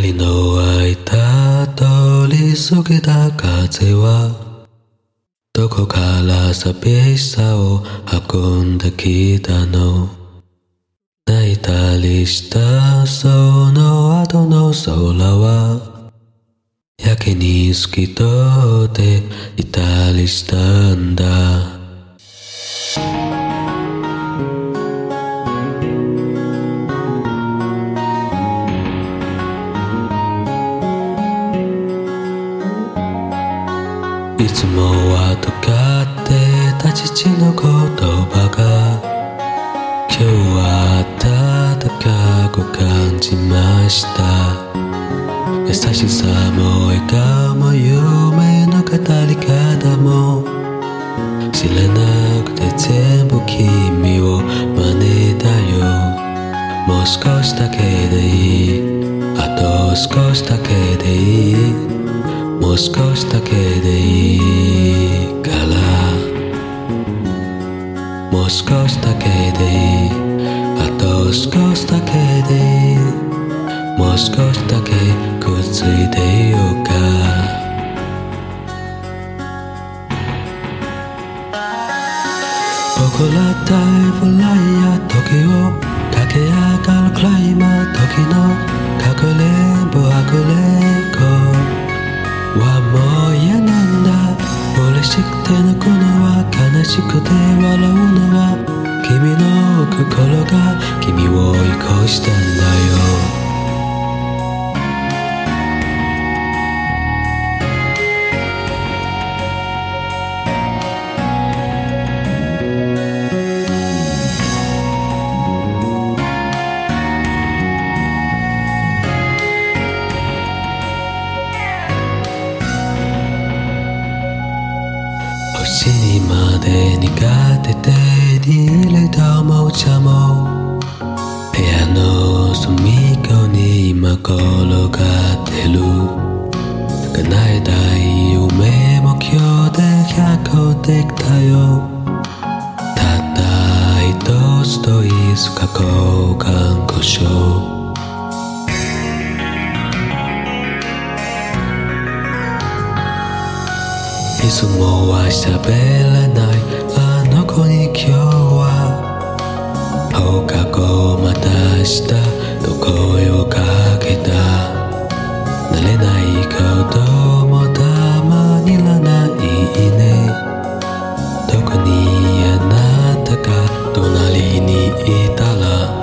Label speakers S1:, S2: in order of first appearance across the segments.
S1: 光の間通り過ぎた風はどこから寂しさを運んできたの？泣いたりしたその後の空はやけに透き通っていたりしたんだ。いつもはとかってた父の言葉が今日は温かく感じました。優しさも笑顔も夢の語り方も知らなくて全部君を真似たよ。もう少しだけでいい。あと少しだけでいい。少しだけでいいから。もう少しだけでいい。あと少しだけでいい。もう少しだけくっついていようか。僕らタイプライヤー時を駆け上がるクライマー時のかくれんぼあくれしくて笑うのは君の心が君を追い越したんだよ。星まで苦手手に入れたおもちゃも。部屋の隅っこに今転がってる。叶えたい夢目標で100個できたよ。たった一つといつか交換故障いつもは喋らない。あの子に今日は。放課後また明日と声をかけた。慣れないこともたまにらないね。特にあなたが隣にいたら。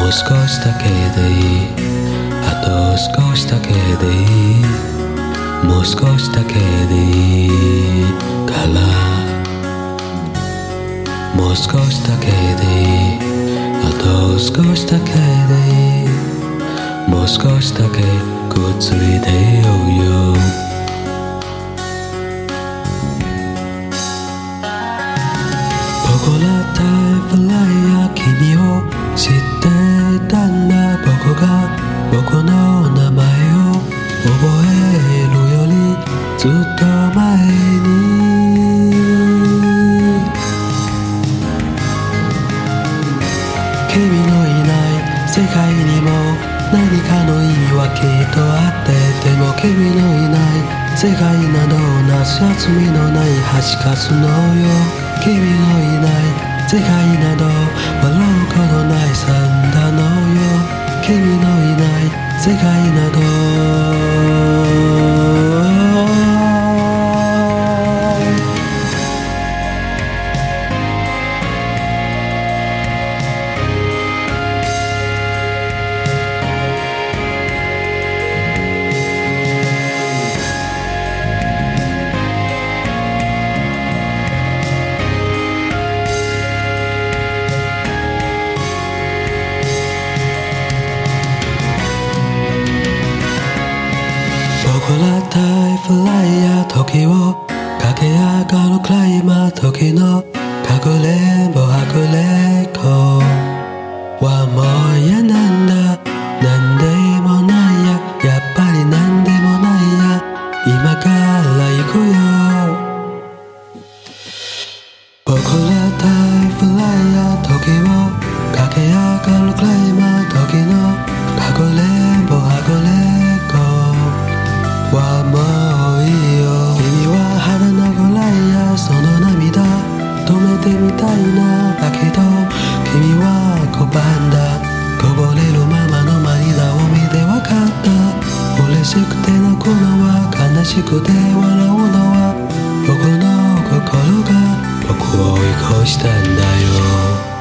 S1: もう少しだけでいい。あと少しだけでいい。もう少しだけでいい。からもう少しだけでいい。あと少しだけでいい。もう少しだけくっついてようよ。僕らタイプライヤー君を知っていたんだ。僕が僕の名前をずっと前に。君のいない世界にも何かの意味はきっとあってでも君のいない世界などなす休みのない端かすのよ。君のいない世界など笑うことないサンダのよ。君のいない世界などフライヤー時を駆け上がるクライマー時のかくれんぼはくれんこはもう嫌なんだなんでもないややっぱりなんでもないや今から行くよ僕らタイフライヤー時を駆け上がるクライマーみたいなだけど君は拒んだ。こぼれるままの涙を見て分かった。嬉しくて泣くのは悲しくて笑うのは僕の心が僕を追い越したんだよ。